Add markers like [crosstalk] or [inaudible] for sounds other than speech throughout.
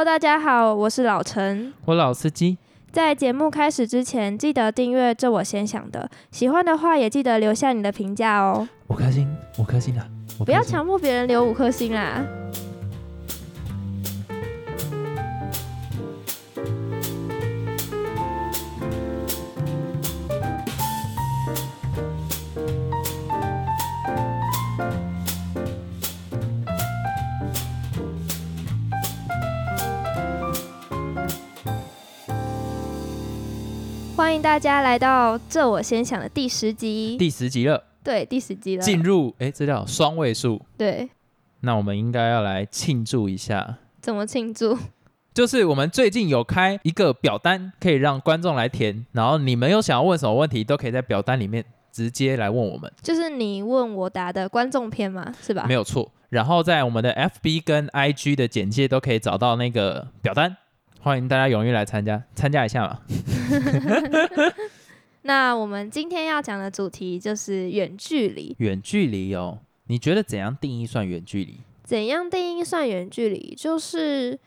Hello，大家好，我是老陈。我老司机，在节目开始之前，记得订阅“这我先想的”，喜欢的话也记得留下你的评价哦。五颗星，五颗星啊！五不要强迫别人留五颗星啦。迎大家来到《这我先想》的第十集，第十集了，对第十集了，进入哎，这叫双位数。对，那我们应该要来庆祝一下，怎么庆祝？就是我们最近有开一个表单，可以让观众来填，然后你们有想要问什么问题，都可以在表单里面直接来问我们，就是你问我答的观众篇嘛，是吧？没有错。然后在我们的 FB 跟 IG 的简介都可以找到那个表单，欢迎大家踊跃来参加，参加一下嘛。[laughs] 那我们今天要讲的主题就是远距离。远距离哦，你觉得怎样定义算远距离？怎样定义算远距离？就是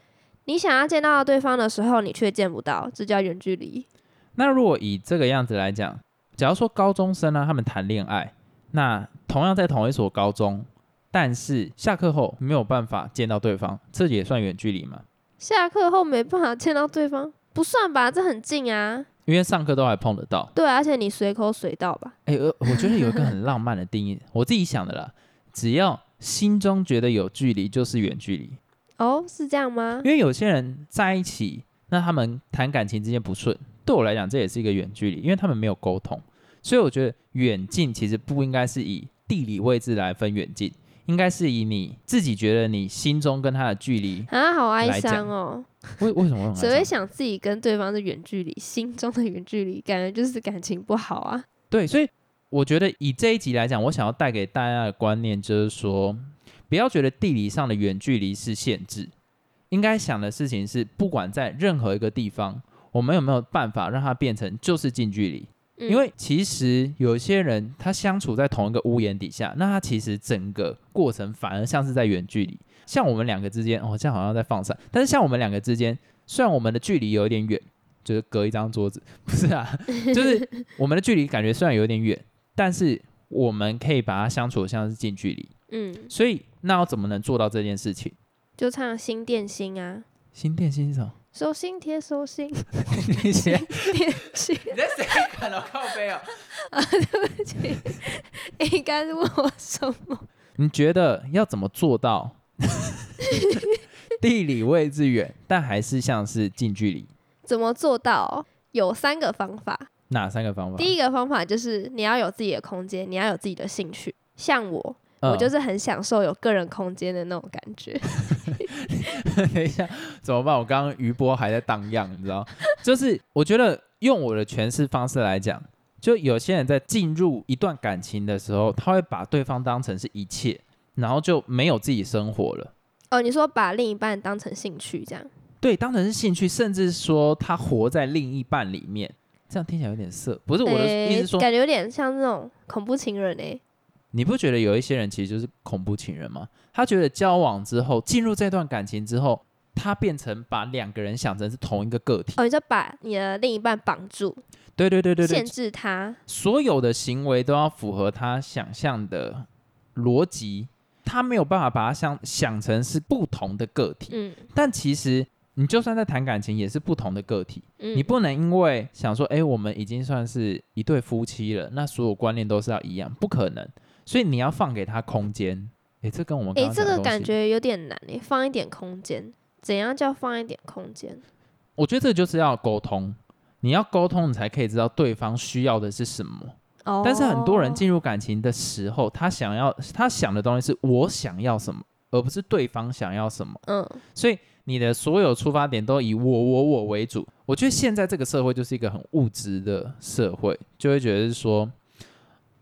你想要见到对方的时候，你却见不到，这叫远距离。那如果以这个样子来讲，假如说高中生呢，他们谈恋爱，那同样在同一所高中，但是下课后没有办法见到对方，这也算远距离吗？下课后没办法见到对方，不算吧？这很近啊。因为上课都还碰得到。对，而且你随口随到吧。哎、呃，我觉得有一个很浪漫的定义，[laughs] 我自己想的啦，只要心中觉得有距离，就是远距离。哦，是这样吗？因为有些人在一起，那他们谈感情之间不顺，对我来讲这也是一个远距离，因为他们没有沟通，所以我觉得远近其实不应该是以地理位置来分远近，应该是以你自己觉得你心中跟他的距离。啊，好哀伤哦。为为什么会很谁会想自己跟对方的远距离，心中的远距离，感觉就是感情不好啊。对，所以我觉得以这一集来讲，我想要带给大家的观念就是说，不要觉得地理上的远距离是限制，应该想的事情是，不管在任何一个地方，我们有没有办法让它变成就是近距离。嗯因为其实有些人他相处在同一个屋檐底下，那他其实整个过程反而像是在远距离。像我们两个之间，哦，这样好像在放散，但是像我们两个之间，虽然我们的距离有一点远，就是隔一张桌子，不是啊，[laughs] 就是我们的距离感觉虽然有点远，但是我们可以把它相处得像是近距离。嗯，所以那要怎么能做到这件事情？就唱心电心啊，心电心是什么？手心贴手心，你写电心。你在谁看到靠背哦？应该是问我什么？你觉得要怎么做到地理位置远，但还是像是近距离？怎么做到？有三个方法。哪三个方法？第一个方法就是你要有自己的空间，你要有自己的兴趣。像我，嗯我就是很享受有个人空间的那种感觉。[laughs] 等一下怎么办？我刚刚余波还在荡漾，你知道？[laughs] 就是我觉得用我的诠释方式来讲，就有些人在进入一段感情的时候，他会把对方当成是一切，然后就没有自己生活了。哦，你说把另一半当成兴趣这样？对，当成是兴趣，甚至说他活在另一半里面，这样听起来有点色。不是我的意思说，感觉有点像那种恐怖情人诶、你不觉得有一些人其实就是恐怖情人吗？他觉得交往之后，进入这段感情之后，他变成把两个人想成是同一个个体。哦，你就把你的另一半绑住，对对对对限，制他。所有的行为都要符合他想象的逻辑，他没有办法把他想想成是不同的个体。嗯但其实你就算在谈感情，也是不同的个体。嗯，你不能因为想说，哎、我们已经算是一对夫妻了，那所有观念都是要一样，不可能。所以你要放给他空间。哎、这跟我们诶、这个感觉有点难诶、放一点空间。怎样叫放一点空间？我觉得这就是要沟通。你要沟通，你才可以知道对方需要的是什么。哦，但是很多人进入感情的时候，他想要他想的东西是我想要什么，而不是对方想要什么。嗯所以你的所有出发点都以我我我为主。我觉得现在这个社会就是一个很物质的社会，就会觉得是说，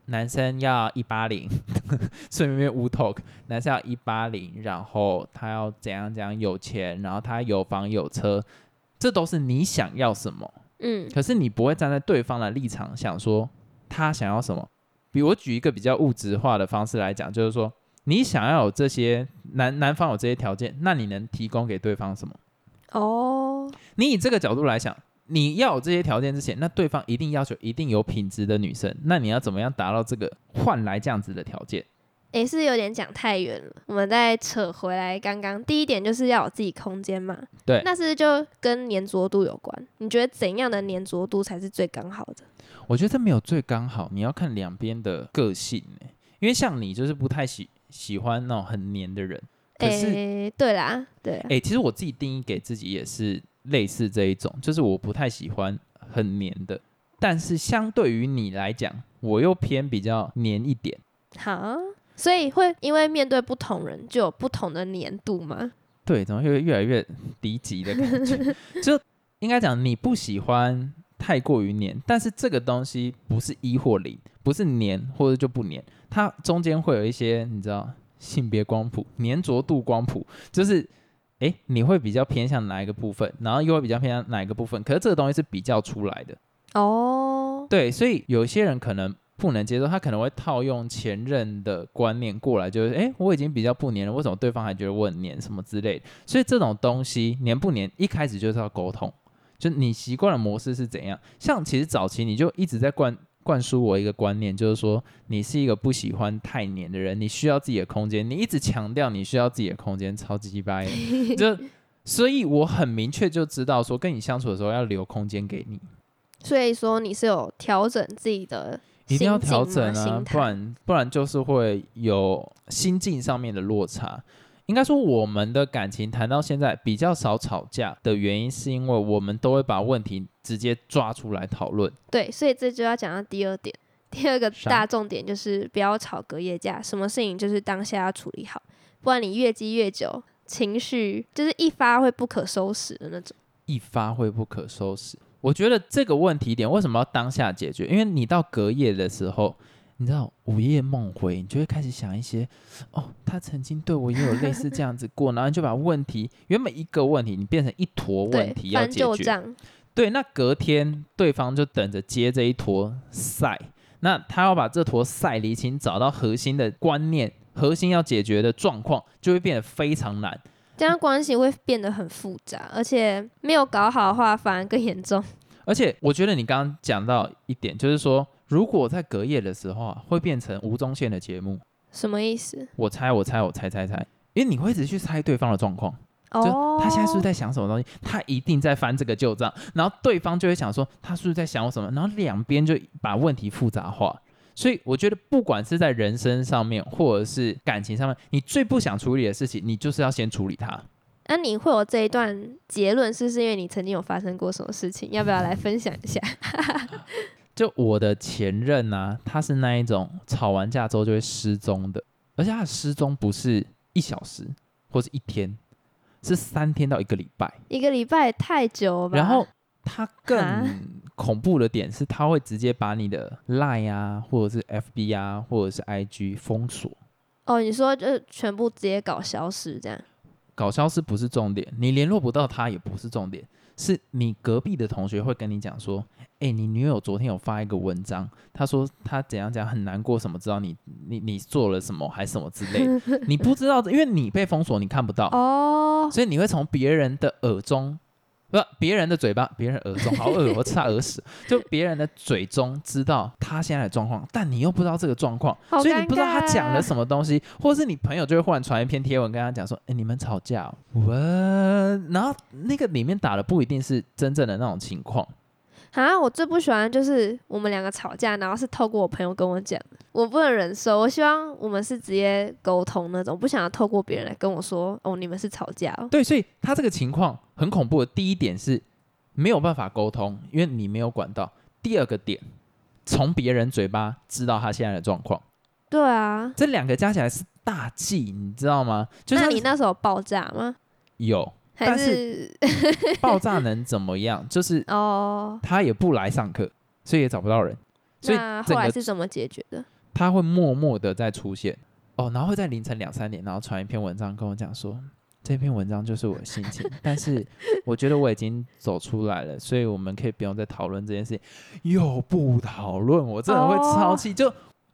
男生要一八零，[laughs] 顺便无 talk，男生要一八零，然后他要怎样怎样有钱，然后他有房有车，这都是你想要什么。嗯可是你不会站在对方的立场想说他想要什么。比我举一个比较物质化的方式来讲，就是说你想要有这些男男方有这些条件，那你能提供给对方什么？哦，你以这个角度来想，你要有这些条件之前，那对方一定要求一定有品质的女生，那你要怎么样达到这个换来这样子的条件？也是有点讲太远了，我们再扯回来。刚刚第一点就是要有自己空间嘛，对那是就跟粘着度有关？你觉得怎样的粘着度才是最刚好的？我觉得这没有最刚好，你要看两边的个性、欸、因为像你就是不太喜喜欢那种很黏的人，可是诶、对啦，对啦哎、其实我自己定义给自己也是类似这一种，就是我不太喜欢很黏的，但是相对于你来讲，我又偏比较黏一点。好，所以会因为面对不同人就有不同的黏度吗？对，怎么越越来越低级的感觉？[laughs] 就应该讲你不喜欢太过于黏，但是这个东西不是一或零，不是黏或者就不黏，它中间会有一些你知道性别光谱、黏着度光谱，就是诶，你会比较偏向哪一个部分，然后又会比较偏向哪一个部分，可是这个东西是比较出来的。哦，对，所以有些人可能不能接受，他可能会套用前任的观念过来，就是哎，我已经比较不黏了，为什么对方还觉得我很黏什么之类的？所以这种东西黏不黏，一开始就是要沟通，就你习惯的模式是怎样。像其实早期你就一直在灌灌输我一个观念，就是说你是一个不喜欢太黏的人，你需要自己的空间，你一直强调你需要自己的空间，超级掰的，[laughs] 就所以我很明确就知道说跟你相处的时候要留空间给你。所以说你是有调整自己的一定要调整啊，不然不然就是会有心境上面的落差。应该说，我们的感情谈到现在比较少吵架的原因，是因为我们都会把问题直接抓出来讨论。对，所以这就要讲到第二点。第二个大重点就是不要吵隔夜架，什么事情就是当下要处理好，不然你越积越久，情绪就是一发会不可收拾的那种。一发会不可收拾。我觉得这个问题点为什么要当下解决？因为你到隔夜的时候，你知道午夜梦回，你就会开始想一些，哦，他曾经对我也有类似这样子过，然后你就把问题原本一个问题，你变成一坨问题，要翻解决。旧账，对，那隔天对方就等着接这一坨赛，那他要把这坨赛厘清，找到核心的观念，核心要解决的状况，就会变得非常难。这样关系会变得很复杂，而且没有搞好的话反而更严重。而且我觉得你刚刚讲到一点，就是说，如果在隔夜的时候啊，会变成吴宗宪的节目，什么意思？我猜，我猜，我猜猜猜，因为你会一直去猜对方的状况，就哦，他现在是不是在想什么东西？他一定在翻这个旧账，然后对方就会想说他是不是在想我什么？然后两边就把问题复杂化。所以我觉得，不管是在人生上面，或者是感情上面，你最不想处理的事情，你就是要先处理它。那、你会有这一段结论，是不是因为你曾经有发生过什么事情？要不要来分享一下？[laughs] 就我的前任呢、他是那一种吵完架之后就会失踪的，而且他的失踪不是一小时或是一天，是三天到一个礼拜。一个礼拜也太久了吧？然后他更恐怖的点是，他会直接把你的 Line 啊，或者是 FB 啊，或者是 IG 封锁。哦，你说就是全部直接搞消失这样？搞消失不是重点，你联络不到他也不是重点，是你隔壁的同学会跟你讲说，哎、你女友昨天有发一个文章，她说她怎样讲很难过，什么知道你你你做了什么还什么之类，你不知道，因为你被封锁，你看不到，哦，所以你会从别人的耳中，不，别人的嘴巴，别人耳中，好恶，我吃他耳屎，就别人的嘴中知道他现在的状况，但你又不知道这个状况，所以你不知道他讲了。什么东西，或是你朋友就会忽然传一篇贴文跟他讲说，哎、你们吵架、哦，我，然后那个里面打的不一定是真正的那种情况，啊，我最不喜欢就是我们两个吵架，然后是透过我朋友跟我讲，我不能忍受。我希望我们是直接沟通那种，不想要透过别人来跟我说，哦，你们是吵架哦。对，所以他这个情况很恐怖的。第一点是没有办法沟通，因为你没有管道；第二个点，从别人嘴巴知道他现在的状况。对啊，这两个加起来是大忌，你知道吗？就是那你那时候爆炸吗？有还但是 [laughs] 爆炸能怎么样？就是哦？他也不来上课，所以也找不到人，所以那后来是怎么解决的？他会默默的在出现哦，然后会在凌晨两三点，然后传一篇文章跟我讲说，这篇文章就是我的心情，[laughs] 但是我觉得我已经走出来了，所以我们可以不用再讨论这件事情，又不讨论，我真的会超气。就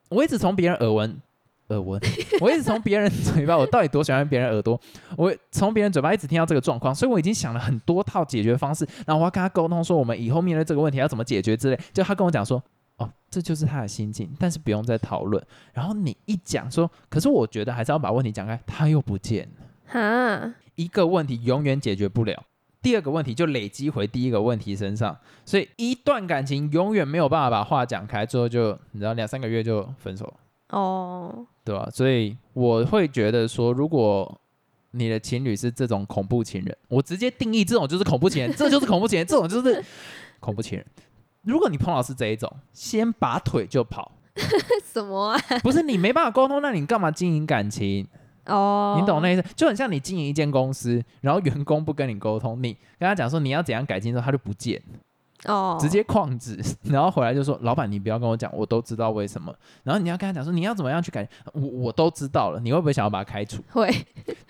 我一直从别人耳闻耳闻，[laughs] 我一直从别人嘴巴，我到底多喜欢别人耳朵？我从别人嘴巴一直听到这个状况，所以我已经想了很多套解决方式，然后我要跟他沟通说，我们以后面对这个问题要怎么解决之类。就他跟我讲说，哦，这就是他的心境，但是不用再讨论。然后你一讲说，可是我觉得还是要把问题讲开，他又不见了。哈，一个问题永远解决不了，第二个问题就累积回第一个问题身上，所以一段感情永远没有办法把话讲开，最后就你知道两三个月就分手了。哦，对吧、所以我会觉得说，如果你的情侣是这种恐怖情人，我直接定义这种就是恐怖情人，这就是恐怖情人，这种就是恐怖情人。如果你碰到是这一种，先拔腿就跑，什么啊？不是你没办法沟通，那你干嘛经营感情？哦，你懂那意思？就很像你经营一间公司，然后员工不跟你沟通，你跟他讲说你要怎样改进之后，他就不见，哦，直接旷职，[laughs] 然后回来就说老板你不要跟我讲，我都知道为什么。然后你要跟他讲说你要怎么样去改，我我都知道了，你会不会想要把他开除？[laughs] 会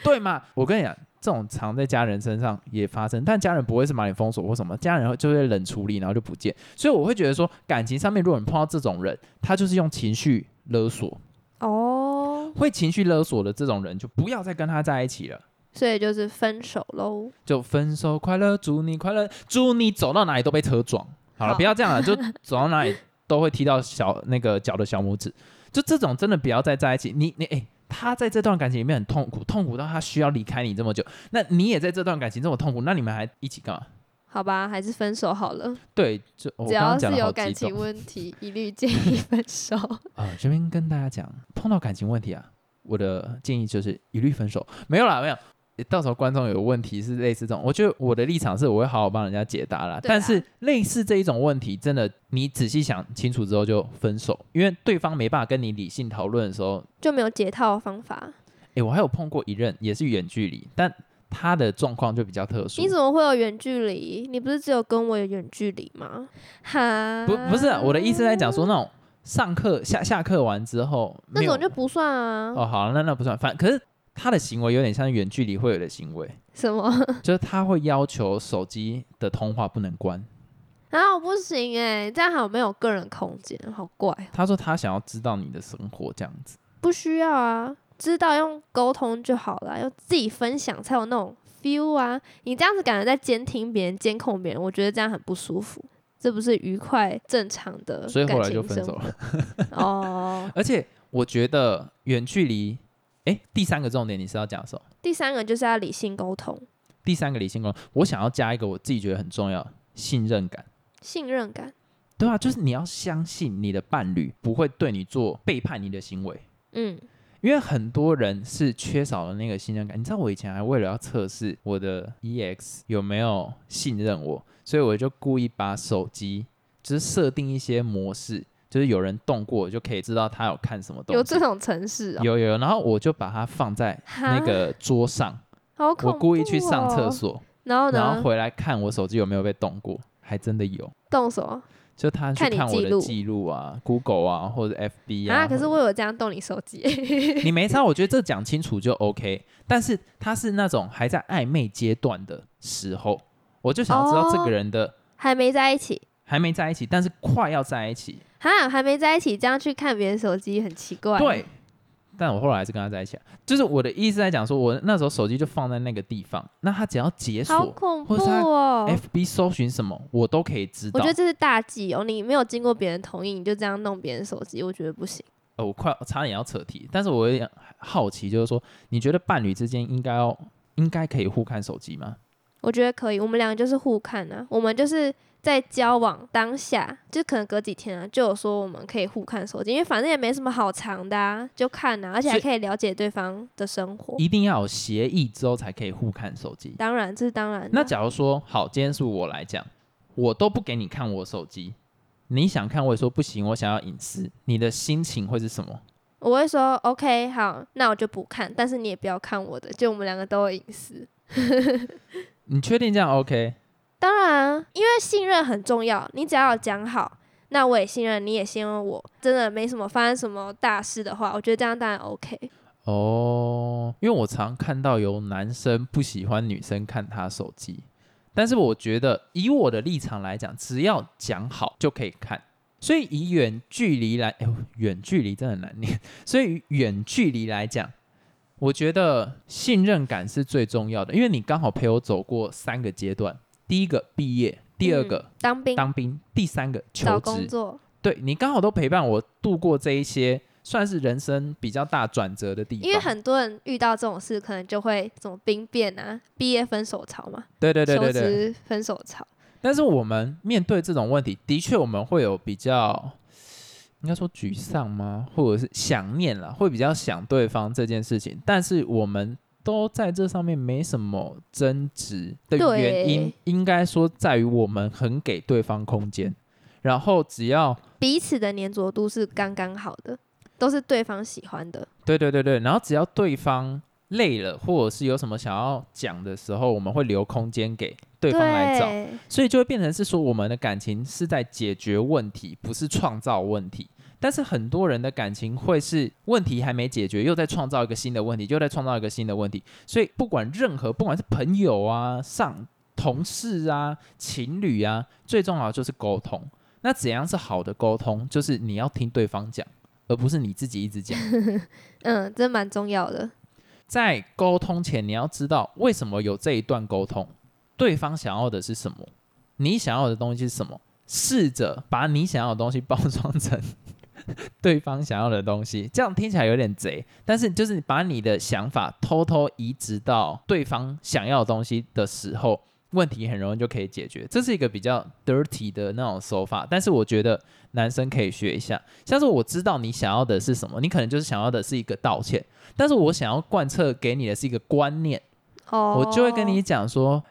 对嘛？我跟你讲，这种常在家人身上也发生，但家人不会是把你封锁或什么，家人就会冷处理，然后就不见。所以我会觉得说，感情上面如果你碰到这种人，他就是用情绪勒索，哦，会情绪勒索的这种人，就不要再跟他在一起了。所以就是分手喽。就分手快乐，祝你快乐，祝你走到哪里都被车撞。好了，好不要这样了，[laughs] 就走到哪里都会踢到小那个脚的小拇指。就这种真的不要再在一起。你你哎、他在这段感情里面很痛苦，痛苦到他需要离开你这么久。那你也在这段感情这么痛苦，那你们还一起干嘛？好吧，还是分手好了。对，就我只要是有感情问题，一律建议分手。[laughs] 啊、这边跟大家讲，碰到感情问题啊，我的建议就是一律分手。没有啦，没有。到时候观众有问题是类似这种，我觉得我的立场是我会好好帮人家解答啦。啊但是类似这一种问题，真的你仔细想清楚之后就分手，因为对方没办法跟你理性讨论的时候，就没有解套的方法。诶，我还有碰过一任也是远距离，但他的状况就比较特殊你。怎么会有远距离？你不是只有跟我有远距离吗？哈，不不是啊我的意思在讲说那种上课下下课完之后那种就不算啊。哦好那那不算，反可是他的行为有点像远距离会有的行为。什么？[laughs] 就是他会要求手机的通话不能关。啊，我不行哎、这样好没有个人空间，好怪。他说他想要知道你的生活这样子。不需要啊，知道用沟通就好了，要自己分享才有那种 feel 啊。你这样子感觉在监听别人、监控别人，我觉得这样很不舒服。这不是愉快正常的所以后来就分手了。哦。[laughs] 而且我觉得远距离，诶，第三个重点你是要讲什么？第三个就是要理性沟通，第三个理性沟通，我想要加一个我自己觉得很重要，信任感。信任感。对啊，就是你要相信你的伴侣不会对你做背叛你的行为，嗯，因为很多人是缺少了那个信任感。你知道我以前还为了要测试我的 EX 有没有信任我，所以我就故意把手机就是设定一些模式，就是有人动过就可以知道他有看什么东西。有这种城市哦，有有，然后我就把它放在那个桌上，好恐我故意去上厕所，然后呢，然后回来看我手机有没有被动过，还真的有。动什么就他去看我的记录啊，Google 啊，或者 FB 啊。啊？可是或我有这样动你手机，[laughs] 你没差，我觉得这讲清楚就 OK。但是他是那种还在暧昧阶段的时候，我就想要知道这哦个人的还没在一起，还没在一起，但是快要在一起。哈，还没在一起，这样去看别人手机很奇怪。对，但我后来还是跟他在一起了。就是我的意思在讲说，我那时候手机就放在那个地方，那他只要解好锁恐怖哦！FB 搜寻什么，我都可以知道我觉。得这是大忌哦，你没有经过别人同意，你就这样弄别人手机，我觉得不行。呃，我快差点要扯题，但是我有点好奇，就是说，你觉得伴侣之间应该要应该可以互看手机吗？我觉得可以，我们两个就是互看啊，我们就是在交往当下，就可能隔几天啊，就有说我们可以互看手机，因为反正也没什么好藏的啊，就看啊，而且还可以了解对方的生活。一定要有协议之后才可以互看手机。当然，这是当然的。那假如说，好，今天是我来讲，我都不给你看我手机，你想看我也说不行，我想要隐私，你的心情会是什么？我会说 OK，好，那我就不看，但是你也不要看我的，就我们两个都有隐私。[laughs] 你确定这样 OK？当然，因为信任很重要，你只要讲好，那我也信任，你也信任我。真的没什么发生什么大事的话，我觉得这样当然 OK。哦，因为我常看到有男生不喜欢女生看他手机，但是我觉得以我的立场来讲，只要讲好就可以看。所以以远距离来，哎呦，远距离真的很难念。所以远距离来讲，我觉得信任感是最重要的，因为你刚好陪我走过三个阶段：第一个毕业，第二个、嗯当兵、当兵，第三个求找职。工作，对你刚好都陪伴我度过这一些算是人生比较大转折的地方。因为很多人遇到这种事，可能就会什么兵变啊、毕业分手潮嘛，对对对对对。分手潮。但是我们面对这种问题，的确我们会有比较，应该说沮丧吗？或者是想念了，会比较想对方这件事情。但是我们都在这上面没什么争执的原因，应该说在于我们很给对方空间，然后只要彼此的粘着度是刚刚好的，都是对方喜欢的。对对对对，然后只要对方累了，或者是有什么想要讲的时候，我们会留空间给对方来找。所以就会变成是说，我们的感情是在解决问题，不是创造问题。但是很多人的感情会是问题还没解决，又在创造一个新的问题，又在创造一个新的问题。所以不管任何，不管是朋友啊、上同事啊、情侣啊，最重要的就是沟通。那怎样是好的沟通？就是你要听对方讲，而不是你自己一直讲。嗯，这蛮重要的。在沟通前，你要知道为什么有这一段沟通，对方想要的是什么，你想要的东西是什么，试着把你想要的东西包装成 [laughs] 对方想要的东西，这样听起来有点贼，但是就是把你的想法偷偷移植到对方想要的东西的时候，问题很容易就可以解决。这是一个比较 dirty 的那种手法，但是我觉得男生可以学一下。像是我知道你想要的是什么，你可能就是想要的是一个道歉，但是我想要贯彻给你的是一个观念，哦，我就会跟你讲说，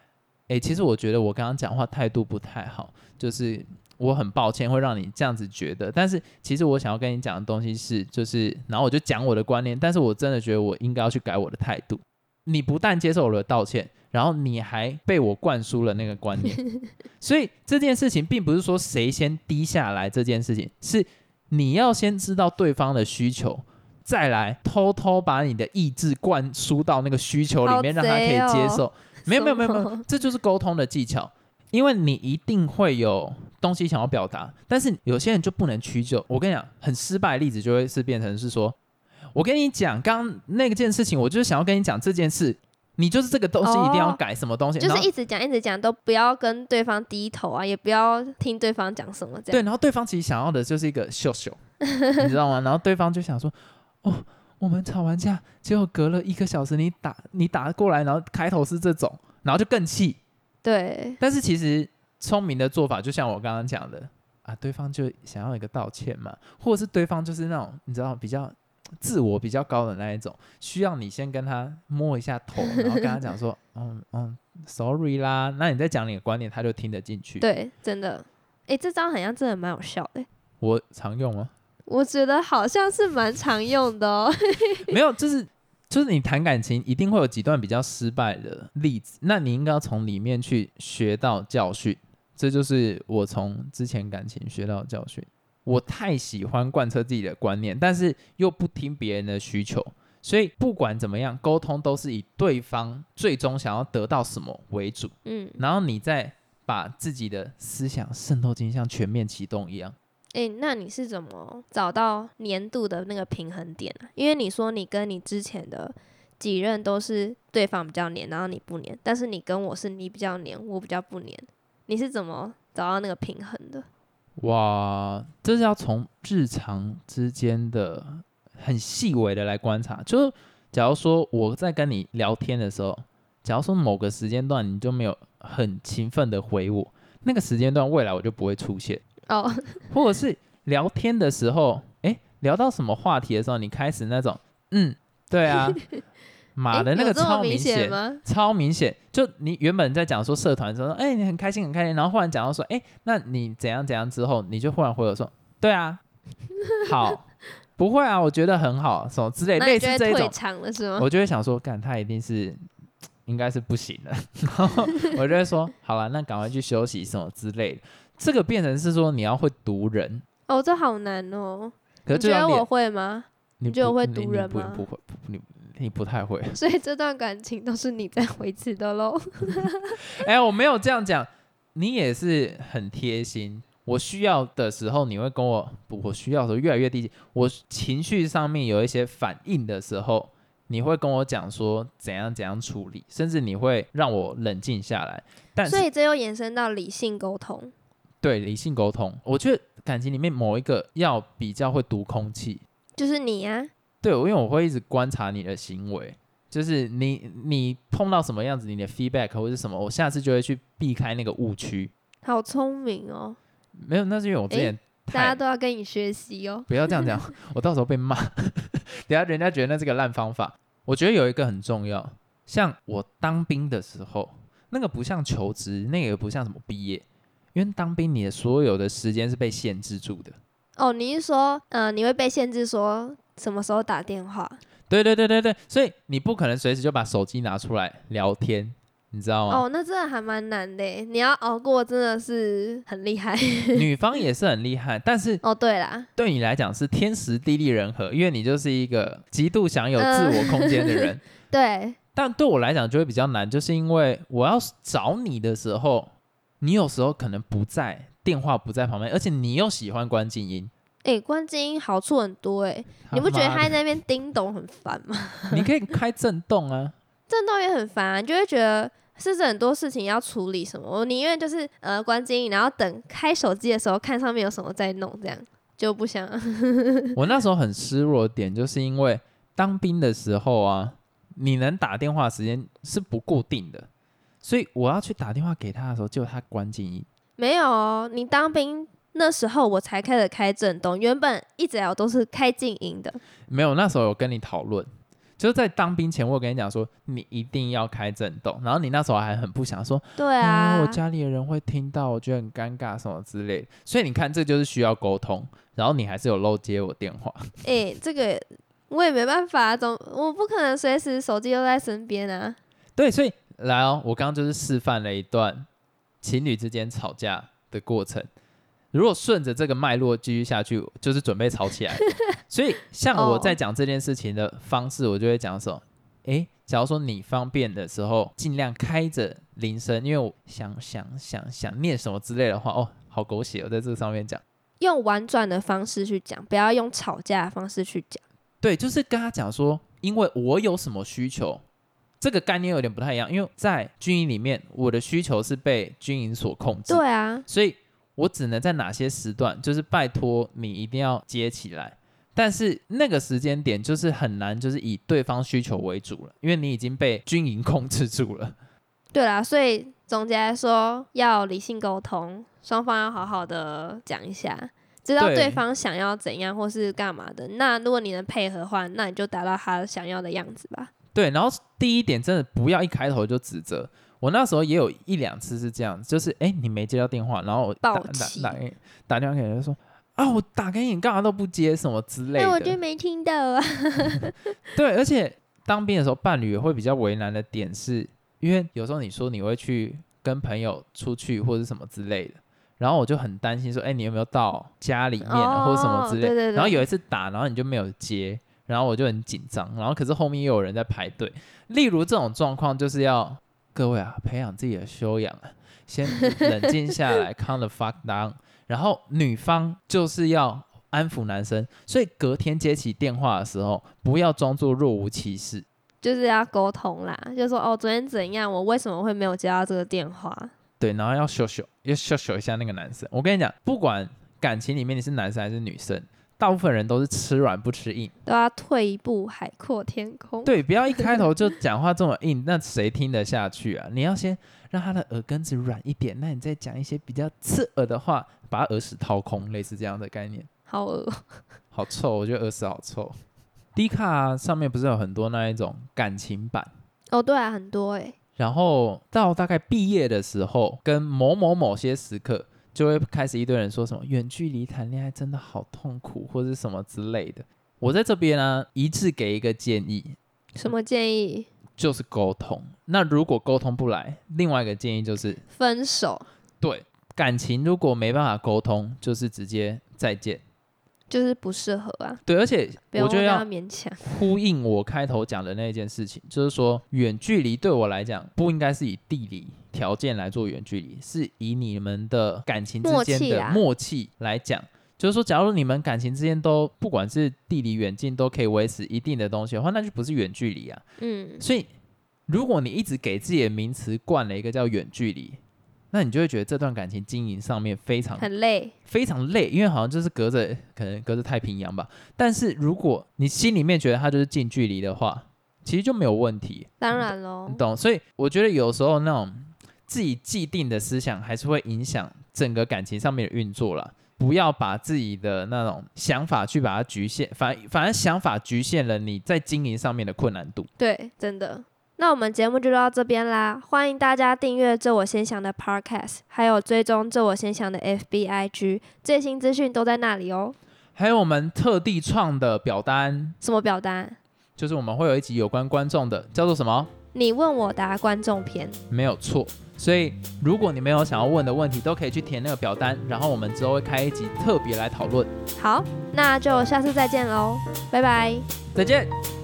诶，其实我觉得我刚刚讲话态度不太好，就是我很抱歉会让你这样子觉得，但是其实我想要跟你讲的东西是，就是然后我就讲我的观念，但是我真的觉得我应该要去改我的态度。你不但接受我的道歉，然后你还被我灌输了那个观念，[laughs] 所以这件事情并不是说谁先低下来，这件事情是你要先知道对方的需求，再来偷偷把你的意志灌输到那个需求里面，好让他可以接受。没有没有没有没有，这就是沟通的技巧，因为你一定会有东西想要表达，但是有些人就不能屈就。我跟你讲，很失败的例子就会是变成是说，我跟你讲，刚刚那个件事情，我就是想要跟你讲这件事，你就是这个东西一定要哦改什么东西，就是一直讲一直讲，都不要跟对方低头啊，也不要听对方讲什么这样对，然后对方其实想要的就是一个秀秀，你知道吗？然后对方就想说，哦，我们吵完架，结果隔了一个小时你打你打过来，然后开头是这种，然后就更气。对，但是其实聪明的做法，就像我刚刚讲的啊，对方就想要一个道歉嘛，或者是对方就是那种你知道比较自我比较高的那一种，需要你先跟他摸一下头，然后跟他讲说，嗯嗯，sorry 啦，那你再讲你的观点，他就听得进去。对，真的，哎，这招好像真的蛮有效的。我常用吗？我觉得好像是蛮常用的哦。[laughs] 没有，就是就是你谈感情一定会有几段比较失败的例子，那你应该要从里面去学到教训。这就是我从之前感情学到的教训。我太喜欢贯彻自己的观念，但是又不听别人的需求，所以不管怎么样，沟通都是以对方最终想要得到什么为主，嗯，然后你再把自己的思想渗透进，像全面启动一样。哎，那你是怎么找到年度的那个平衡点啊？因为你说你跟你之前的几任都是对方比较黏，然后你不黏，但是你跟我是你比较黏，我比较不黏，你是怎么找到那个平衡的？哇，这是要从日常之间的很细微的来观察。就是假如说我在跟你聊天的时候，假如说某个时间段你就没有很勤奋的回我，那个时间段未来我就不会出现。哦，[laughs] 或者是聊天的时候，诶，聊到什么话题的时候，你开始那种，嗯，对啊，[laughs] 妈的那个超明显？超明显，就你原本在讲说社团的时候，哎、你很开心很开心，然后忽然讲到说，哎、那你怎样怎样之后，你就忽然回我说，对啊，[laughs] 好，不会啊，我觉得很好，什么之类，类似这一种？我就会想说，干他一定是应该是不行的，然后我就会说，好了，那赶快去休息什么之类的。这个变成是说你要会读人，哦，这好难哦。可是你觉得我会吗？你你觉得我会读人吗不不会，不你你不太会。[laughs] 所以这段感情都是你在维持的喽。[laughs] 哎、我没有这样讲，你也是很贴心。我需要的时候，你会跟我不，我需要的时候越来越低级。我情绪上面有一些反应的时候，你会跟我讲说怎样怎样处理，甚至你会让我冷静下来。但所以这又延伸到理性沟通。对理性沟通，我觉得感情里面某一个要比较会读空气。就是你啊，对，因为我会一直观察你的行为，就是你你碰到什么样子，你的 feedback 或者是什么，我下次就会去避开那个误区。好聪明哦，没有，那是因为我之前大家都要跟你学习哦。不要这样讲，[laughs] 我到时候被骂，等下人家觉得那是个烂方法。我觉得有一个很重要，像我当兵的时候，那个不像求职，那个也不像什么毕业，因为当兵你的所有的时间是被限制住的。哦，你是说，呃，你会被限制说什么时候打电话？对对对对对，所以你不可能随时就把手机拿出来聊天，你知道吗？哦，那真的还蛮难的耶，你要熬过真的是很厉害。[laughs] 女方也是很厉害，但是哦，对啦，对你来讲是天时地利人和，因为你就是一个极度享有自我空间的人。[laughs] 对，但对我来讲就会比较难，就是因为我要找你的时候，你有时候可能不在，电话不在旁边，而且你又喜欢关静音，哎，关静音好处很多哎，你不觉得在那边叮咚很烦吗？[laughs] [laughs] 你可以开震动啊？震动也很烦、啊，你就会觉得是很多事情要处理什么？我宁愿就是呃关静音，然后等开手机的时候看上面有什么再弄，这样就不想。[laughs] 我那时候很失落的点，就是因为当兵的时候啊，你能打电话时间是不固定的，所以我要去打电话给他的时候，就他关静音。没有哦，你当兵那时候我才开始开震动，原本一直以来都是开静音的。没有，那时候有跟你讨论，就是在当兵前，我有跟你讲说，你一定要开震动，然后你那时候还很不想说，对啊，我家里的人会听到，我觉得很尴尬什么之类的。所以你看，这就是需要沟通，然后你还是有漏接我电话。哎、这个我也没办法，总我不可能随时手机都在身边啊。对，所以来哦，我刚刚就是示范了一段情侣之间吵架的过程。如果顺着这个脉络继续下去，就是准备吵起来。[laughs] 所以，像我哦在讲这件事情的方式，我就会讲什么：诶，假如说你方便的时候，尽量开着铃声，因为我想想想想念什么之类的话，哦，好狗血，我在这个上面讲。用婉转的方式去讲，不要用吵架的方式去讲。对，就是跟他讲说，因为我有什么需求，这个概念有点不太一样。因为在军营里面，我的需求是被军营所控制，对啊，所以我只能在哪些时段，就是拜托你一定要接起来。但是那个时间点就是很难，就是以对方需求为主了，因为你已经被军营控制住了。对啦，所以总结来说，要理性沟通，双方要好好的讲一下，知道对对方想要怎样或是干嘛的。那如果你能配合的话，那你就达到他想要的样子吧。对，然后第一点真的不要一开头就指责。我那时候也有一两次是这样，就是哎你没接到电话，然后我打打打给打电话给人说啊我打给你干嘛都不接什么之类哎、的。我就没听到啊。[laughs] 对，而且当兵的时候，伴侣也会比较为难的点是，因为有时候你说你会去跟朋友出去或者什么之类的，然后我就很担心说，哎，你有没有到家里面了、或者什么之类对然后有一次打，然后你就没有接，然后我就很紧张，然后可是后面又有人在排队。例如这种状况，就是要各位啊，培养自己的修养啊，先冷静下来，calm the fuck down。然后女方就是要安抚男生，所以隔天接起电话的时候，不要装作若无其事。就是要沟通啦，就说哦，昨天怎样，我为什么会没有接到这个电话？对，然后要秀秀，要秀秀一下那个男生。我跟你讲，不管感情里面你是男生还是女生，大部分人都是吃软不吃硬。都要退一步，海阔天空。对，不要一开头就 [laughs] 讲话这么硬，那谁听得下去啊？你要先让他的耳根子软一点，那你再讲一些比较刺耳的话，把他耳屎掏空，类似这样的概念。好恶，好臭，我觉得耳屎好臭。D 卡上面不是有很多那一种感情版，哦，对啊，很多哎、然后到大概毕业的时候，跟某某某些时刻，就会开始一堆人说什么远距离谈恋爱真的好痛苦，或者是什么之类的。我在这边呢，一致给一个建议，什么建议？就是沟通。那如果沟通不来，另外一个建议就是，分手。对感情如果没办法沟通，就是直接再见。就是不适合啊，对，而且我觉得要勉强。呼应我开头讲的那件事情，就是说远距离对我来讲不应该是以地理条件来做远距离，是以你们的感情之间的默契来讲。就是说，假如你们感情之间都不管是地理远近都可以维持一定的东西的话，那就不是远距离啊。嗯，所以，如果你一直给自己的名词冠了一个叫远距离，那你就会觉得这段感情经营上面非常很累。非常累，因为好像就是隔着可能隔着太平洋吧。但是如果你心里面觉得它就是近距离的话，其实就没有问题，当然喽你，懂？所以我觉得有时候那种自己既定的思想还是会影响整个感情上面的运作了。不要把自己的那种想法去把它局限，反反而想法局限了你在经营上面的困难度。对，真的。那我们节目就到这边啦，欢迎大家订阅“这我先想”的 Podcast，还有追踪“这我先想”的 FBIG，最新资讯都在那里哦。还有我们特地创的表单，什么表单？就是我们会有一集有关观众的，叫做什么？你问我答观众篇。没有错。所以，如果你没有想要问的问题，都可以去填那个表单，然后我们之后会开一集特别来讨论。好，那就下次再见喽，拜拜。再见。